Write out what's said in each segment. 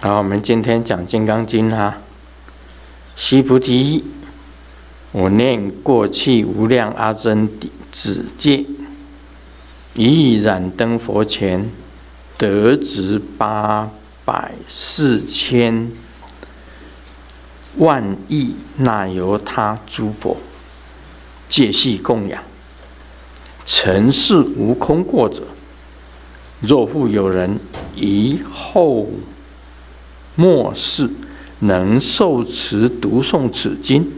好，我们今天讲《金刚经》啊。须菩提，我念过去无量阿僧只劫，以燃灯佛前，得值八百四千万亿那由他诸佛，皆系供养。尘世无空过者，若复有人以后末世能受持读诵此经，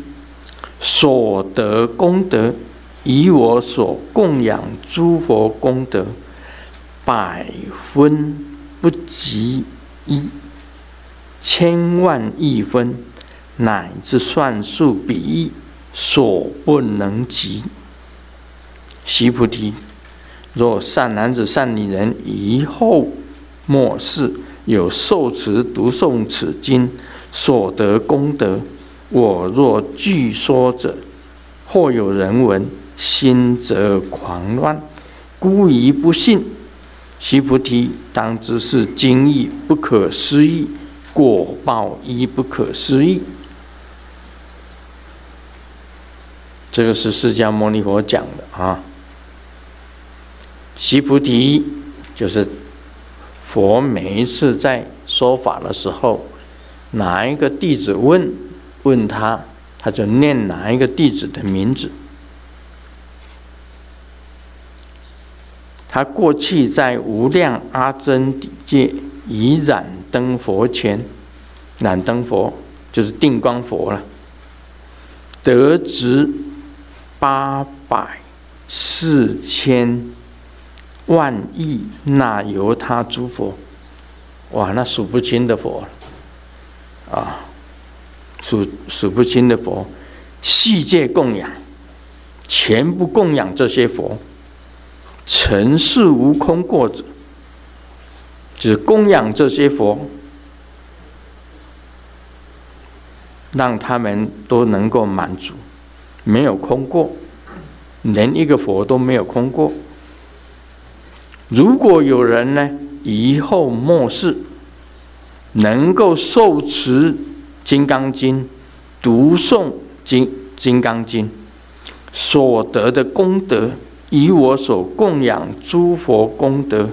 所得功德，以我所供养诸佛功德，百分不及一，千万亿分，乃至算数比喻，所不能及。须菩提，若善男子、善女人，以后末世有受持读诵此经。所得功德，我若具说者，或有人闻，心则狂乱，故疑不信。须菩提，当知是经义不可思议，果报亦不可思议。这个是释迦牟尼佛讲的啊。须菩提，就是佛每一次在说法的时候。哪一个弟子问问他，他就念哪一个弟子的名字。他过去在无量阿僧只劫，以燃灯佛前，燃灯佛就是定光佛了，得值八百四千万亿那由他诸佛，哇，那数不清的佛。啊，数数不清的佛，世界供养，全部供养这些佛，尘世无空过者，只供养这些佛，让他们都能够满足，没有空过，连一个佛都没有空过。如果有人呢，以后末世。能够受持《金刚经》、读诵金《金刚经》所得的功德，与我所供养诸佛功德，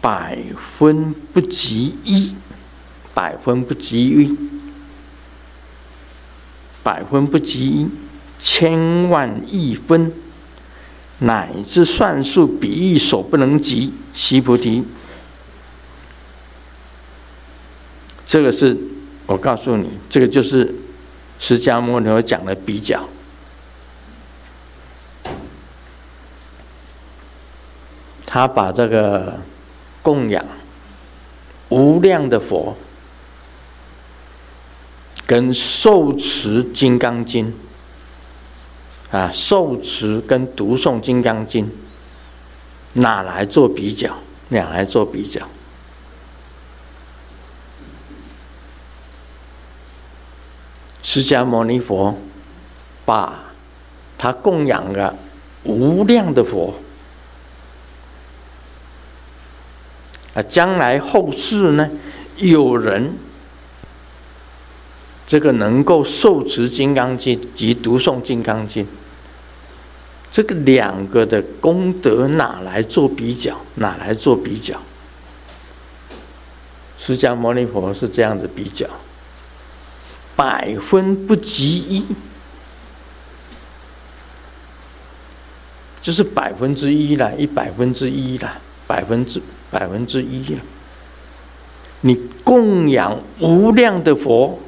百分不及一，百分不及一，百分不及一，千万亿分，乃至算数比喻所不能及。须菩提。这个是我告诉你，这个就是释迦牟尼佛讲的比较。他把这个供养无量的佛，跟受持金刚经啊，受持跟读诵金刚经，哪来做比较？哪来做比较？释迦牟尼佛把他供养了无量的佛啊，将来后世呢，有人这个能够受持金刚经及读诵金刚经，这个两个的功德哪来做比较？哪来做比较？释迦牟尼佛是这样子比较。百分不及一，就是百分之一了，一百分之一了，百分之百分之一了。你供养无量的佛，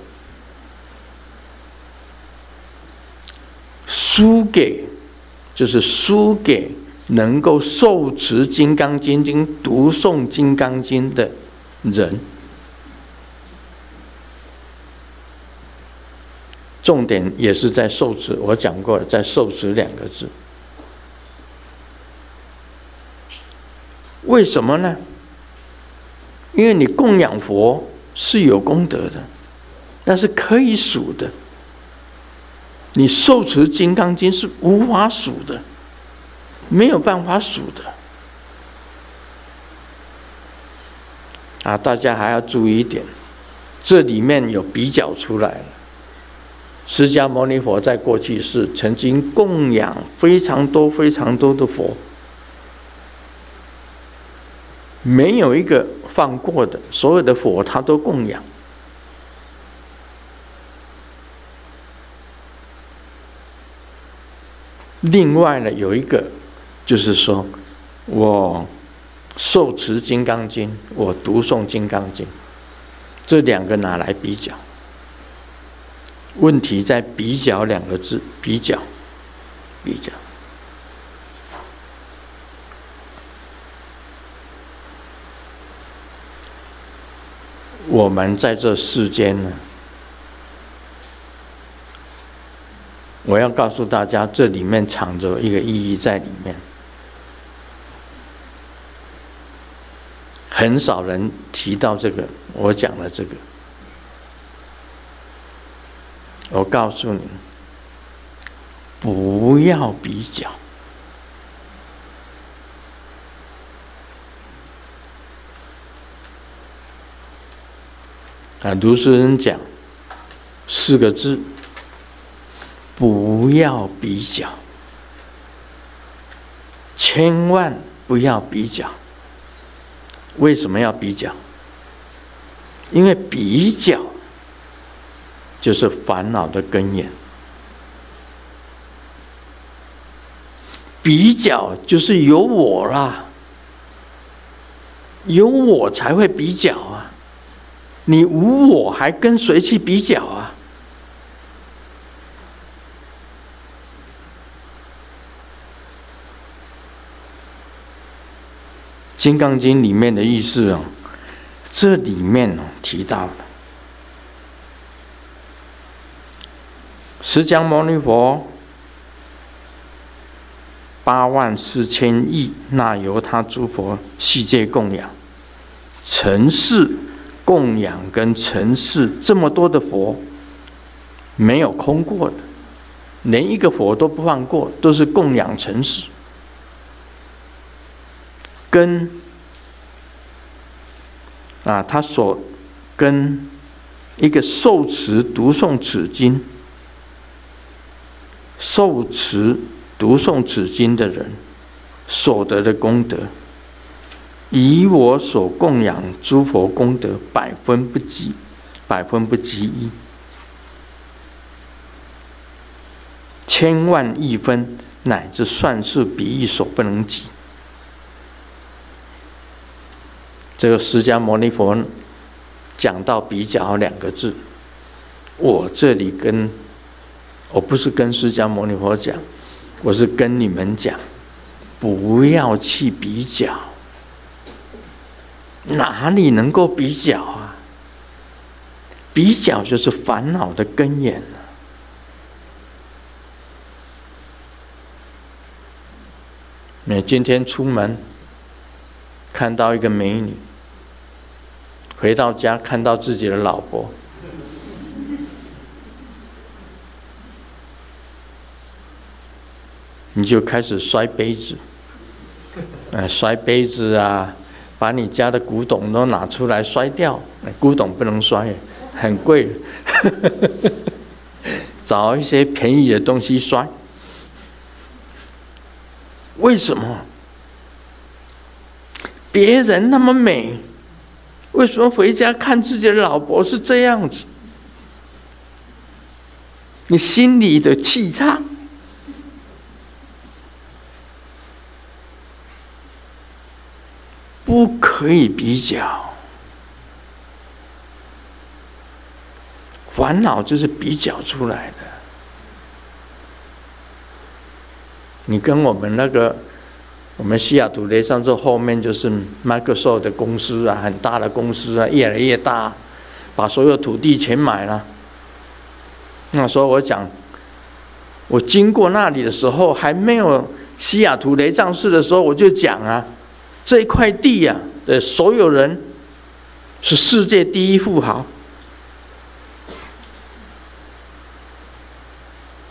输给就是输给能够受持《金刚经》经读诵《金刚经》的人。重点也是在受持，我讲过了，在受持两个字。为什么呢？因为你供养佛是有功德的，那是可以数的。你受持《金刚经》是无法数的，没有办法数的。啊，大家还要注意一点，这里面有比较出来了。释迦牟尼佛在过去是曾经供养非常多、非常多的佛，没有一个放过的，所有的佛他都供养。另外呢，有一个就是说，我受持《金刚经》，我读诵《金刚经》，这两个拿来比较。问题在“比较”两个字，比较，比较。我们在这世间呢，我要告诉大家，这里面藏着一个意义在里面，很少人提到这个，我讲了这个。我告诉你，不要比较。啊，读书人讲四个字：不要比较，千万不要比较。为什么要比较？因为比较。就是烦恼的根源，比较就是有我啦，有我才会比较啊，你无我还跟谁去比较啊？《金刚经》里面的意思啊，这里面哦提到了。释迦牟尼佛八万四千亿那由他诸佛世界供养，尘世供养跟尘世这么多的佛，没有空过的，连一个佛都不放过，都是供养尘世，跟啊，他所跟一个受持读诵此经。受持读诵此经的人所得的功德，以我所供养诸佛功德百分不及，百分不及一，千万亿分乃至算数比喻所不能及。这个释迦牟尼佛讲到比较两个字，我这里跟。我不是跟释迦牟尼佛讲，我是跟你们讲，不要去比较，哪里能够比较啊？比较就是烦恼的根源。你今天出门看到一个美女，回到家看到自己的老婆。你就开始摔杯子，呃，摔杯子啊，把你家的古董都拿出来摔掉。古董不能摔，很贵。找一些便宜的东西摔。为什么？别人那么美，为什么回家看自己的老婆是这样子？你心里的气场。不可以比较，烦恼就是比较出来的。你跟我们那个，我们西雅图雷上这后面就是 Microsoft 的公司啊，很大的公司啊，越来越大，把所有土地全买了。那时候我讲，我经过那里的时候，还没有西雅图雷藏寺的时候，我就讲啊。这一块地呀、啊、的所有人是世界第一富豪。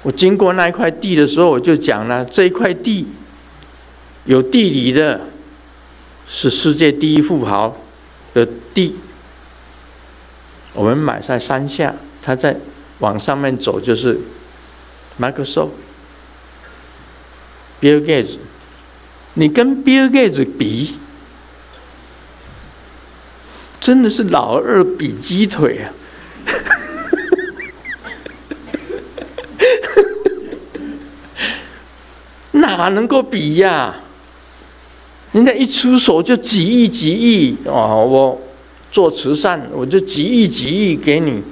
我经过那一块地的时候，我就讲了，这一块地有地理的，是世界第一富豪，的地，我们买在山下，他在往上面走就是 Microsoft、Bill Gates，你跟 Bill Gates 比，真的是老二比鸡腿啊！哪能够比呀？人家一出手就几亿几亿哦，我做慈善我就几亿几亿给你。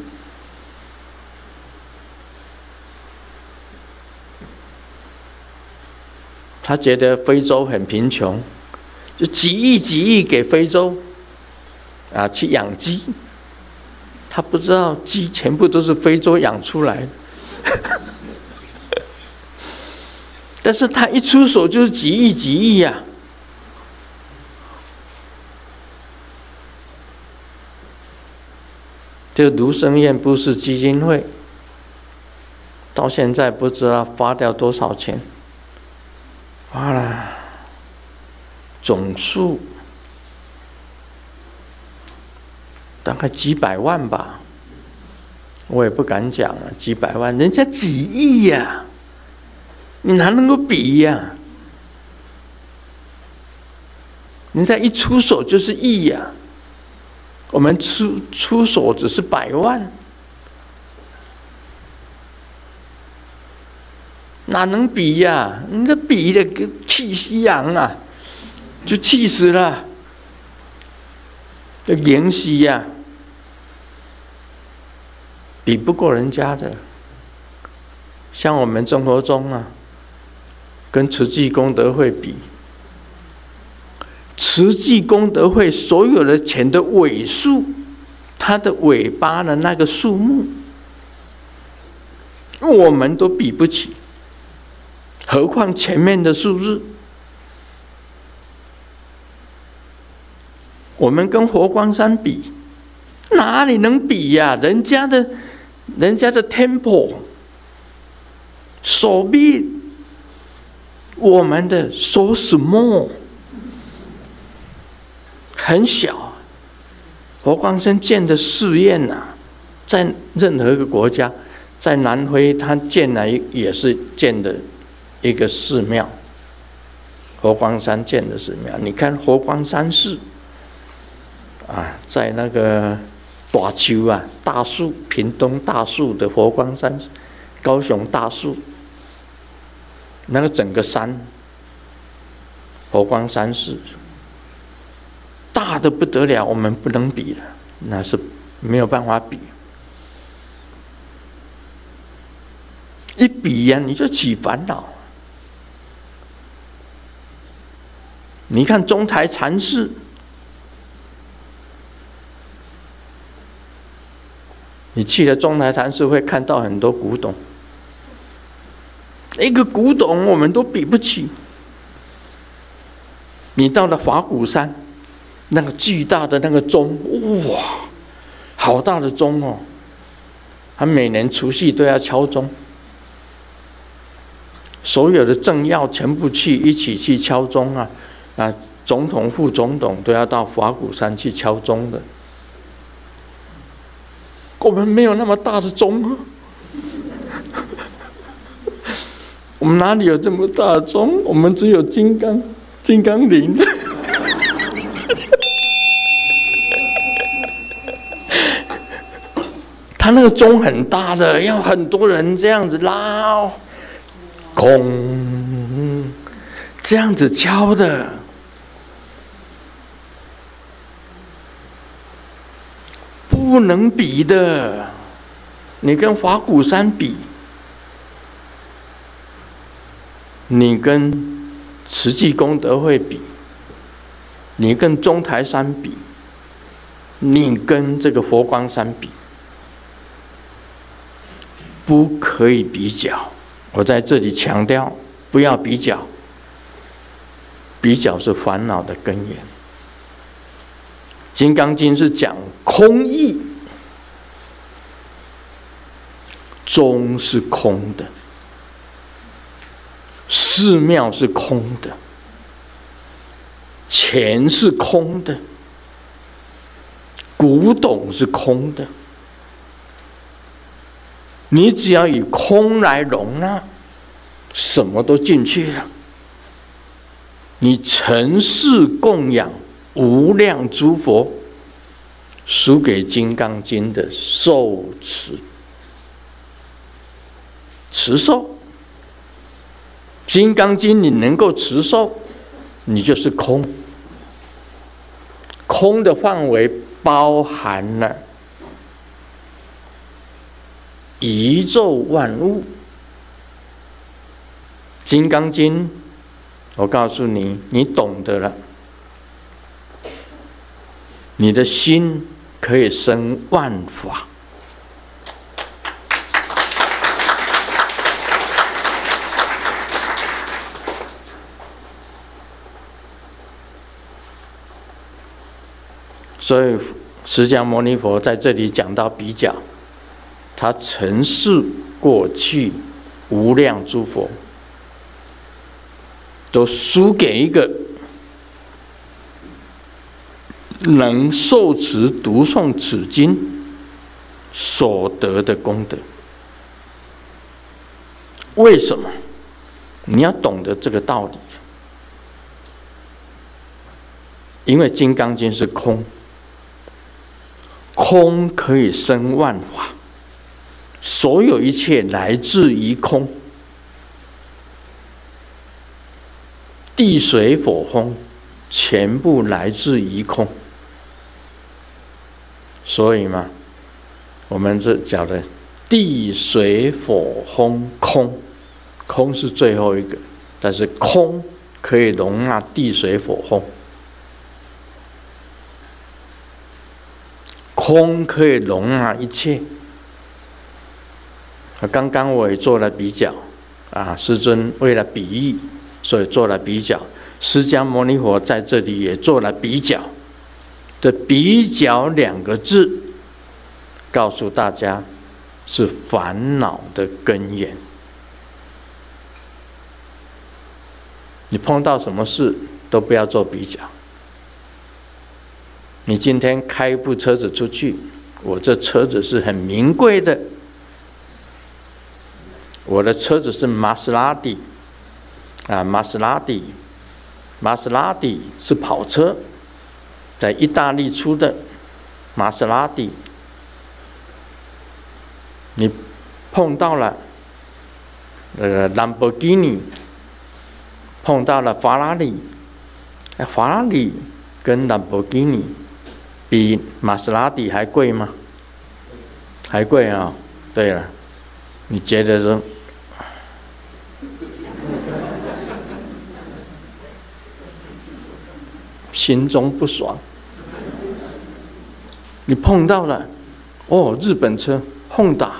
他觉得非洲很贫穷，就几亿几亿给非洲啊去养鸡。他不知道鸡全部都是非洲养出来的。但是他一出手就是几亿几亿呀！这个卢生燕不是基金会到现在不知道发掉多少钱，花了。总数大概几百万吧，我也不敢讲了，几百万，人家几亿呀！你哪能够比呀、啊？人家一出手就是亿呀、啊，我们出出手只是百万，哪能比呀、你这比的个气息昂啊，就气死了，这言息呀，比不过人家的，像我们生活中啊。跟慈济功德会比，慈济功德会所有的钱的尾数，它的尾巴的那个数目，我们都比不起，何况前面的数字？我们跟佛光山比，哪里能比呀？人家的，人家的 temple，手臂。我们的 so small，很小。佛光山建的寺院呐，在任何一个国家，在南非他建了也是建的一个寺庙。佛光山建的寺庙，你看佛光山寺啊，在那个大丘啊，大树，屏东大树的佛光山，高雄大树。那个整个山，佛光山寺大的不得了，我们不能比了，那是没有办法比。一比呀，你就起烦恼。你看中台禅寺，你去了中台禅寺会看到很多古董。一个古董我们都比不起，你到了法鼓山，那个巨大的那个钟，哇，好大的钟哦！他每年除夕都要敲钟，所有的政要全部去一起去敲钟啊！啊，总统、副总统都要到法鼓山去敲钟的。我们没有那么大的钟啊。我们哪里有这么大的钟？我们只有金刚、金刚铃。他那个钟很大的，要很多人这样子拉，哦空，这样子敲的，不能比的。你跟法鼓山比。你跟慈济功德会比，你跟中台山比，你跟这个佛光山比，不可以比较。我在这里强调，不要比较，比较是烦恼的根源。《金刚经》是讲空义，钟是空的。寺庙是空的，钱是空的，古董是空的，你只要以空来容纳，什么都进去了。你尘世供养无量诸佛，输给《金刚经》的受持持受，《金刚经》你能够持受，你就是空。空的范围包含了宇宙万物，《金刚经》，我告诉你，你懂得了，你的心可以生万法。所以，释迦牟尼佛在这里讲到比较，他曾是过去无量诸佛，都输给一个能受持读诵此经所得的功德。为什么？你要懂得这个道理，因为《金刚经》是空。空可以生万法，所有一切来自于空，地水火风全部来自于空，所以嘛，我们这讲的地水火风空，空是最后一个，但是空可以容纳地水火风。空可以容纳一切。刚刚我也做了比较，啊，师尊为了比喻，所以做了比较。释迦牟尼佛在这里也做了比较。这“比较”两个字，告诉大家是烦恼的根源。你碰到什么事都不要做比较。你今天开一部车子出去，我这车子是很名贵的，我的车子是玛莎拉蒂，啊，玛莎拉蒂，玛莎拉蒂是跑车，在意大利出的玛莎拉蒂，你碰到了那个兰博基尼，碰到了法拉利，哎，法拉利跟兰博基尼。比玛莎拉蒂还贵吗？还贵啊！对了，你觉得说，心中不爽。你碰到了，哦，日本车轰打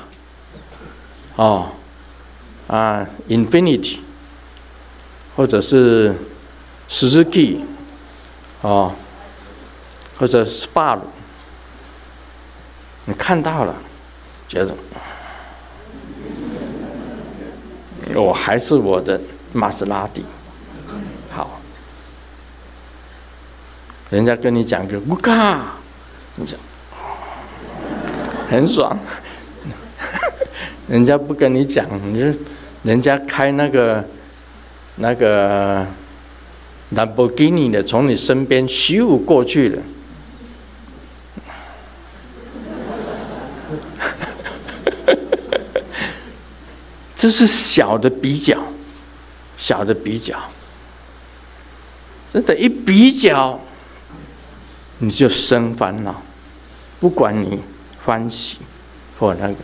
哦，啊，Infinity，或者是 Suzuki，哦。或者是 SPA，你看到了，觉得我还是我的玛莎拉蒂人家跟你讲个乌卡，你讲很爽。人家不跟你讲，你就人家开那个那个兰博基尼的，从你身边咻过去了。这是小的比较，小的比较，真的，一比较，你就生烦恼，不管你欢喜或那个，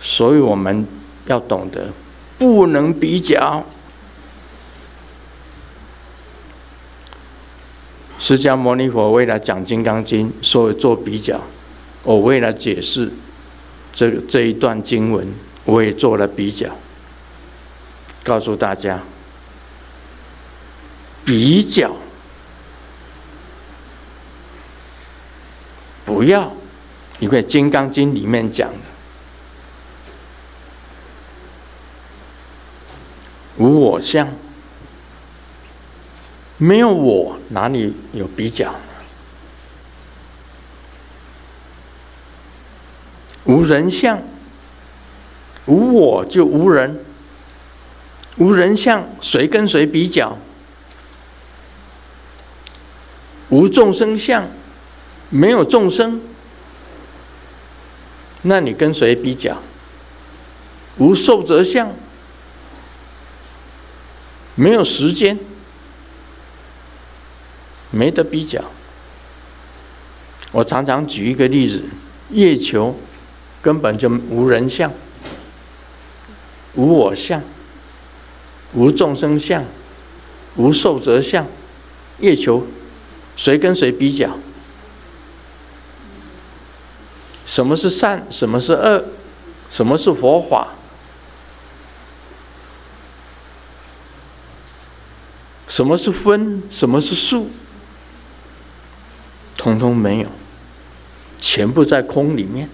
所以我们要懂得不能比较。释迦牟尼佛为了讲《金刚经》，所以做比较。我为了解释这这一段经文。我也做了比较，告诉大家，比较不要，因为《金刚经》里面讲的无我相，没有我，哪里有比较？无人相，无我就无人，无人相，谁跟谁比较？无众生相，没有众生，那你跟谁比较？无寿者相，没有时间，没得比较。我常常举一个例子：月球根本就无人相，无我相，无众生相，无寿者相，月球。谁跟谁比较？什么是善？什么是恶？什么是佛法？什么是分？什么是数？通通没有，全部在空里面。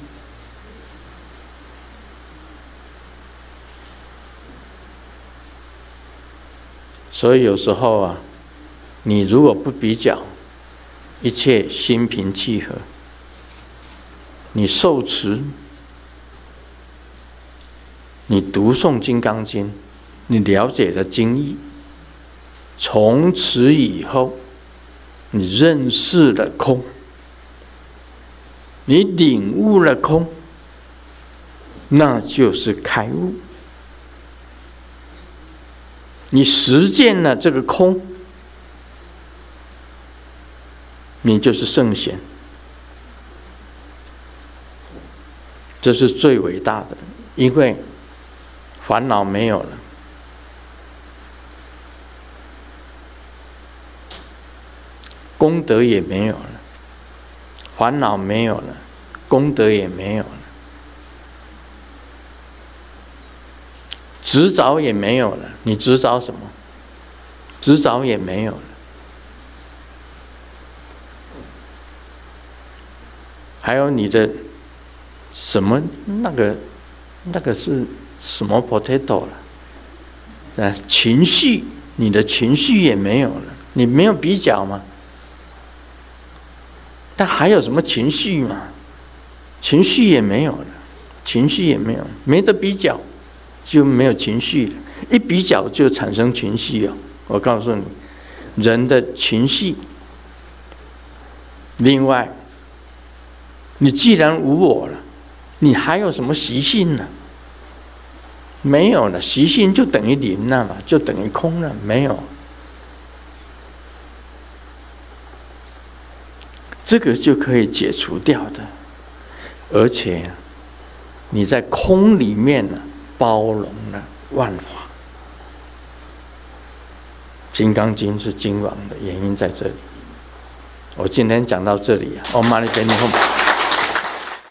所以有时候啊，你如果不比较，一切心平气和，你受持，你读诵《金刚经》，你了解了经义，从此以后，你认识了空，你领悟了空，那就是开悟，你实践了这个空。你就是圣贤，这是最伟大的，因为烦恼没有了，功德也没有了，烦恼没有了，功德也没有了，执着也没有了，你执着什么？执着也没有了。还有你的什么那个那个是什么 potato 了？啊，情绪，你的情绪也没有了，你没有比较吗？但还有什么情绪吗？情绪也没有了，情绪也没有，没得比较，就没有情绪了。一比较就产生情绪哦。我告诉你，人的情绪，另外。你既然无我了，你还有什么习性呢？没有了，习性就等于零了嘛，就等于空了，没有。这个就可以解除掉的，而且你在空里面呢，包容了万法。《金刚经》是经王的原因在这里。我今天讲到这里啊，我马上给你后。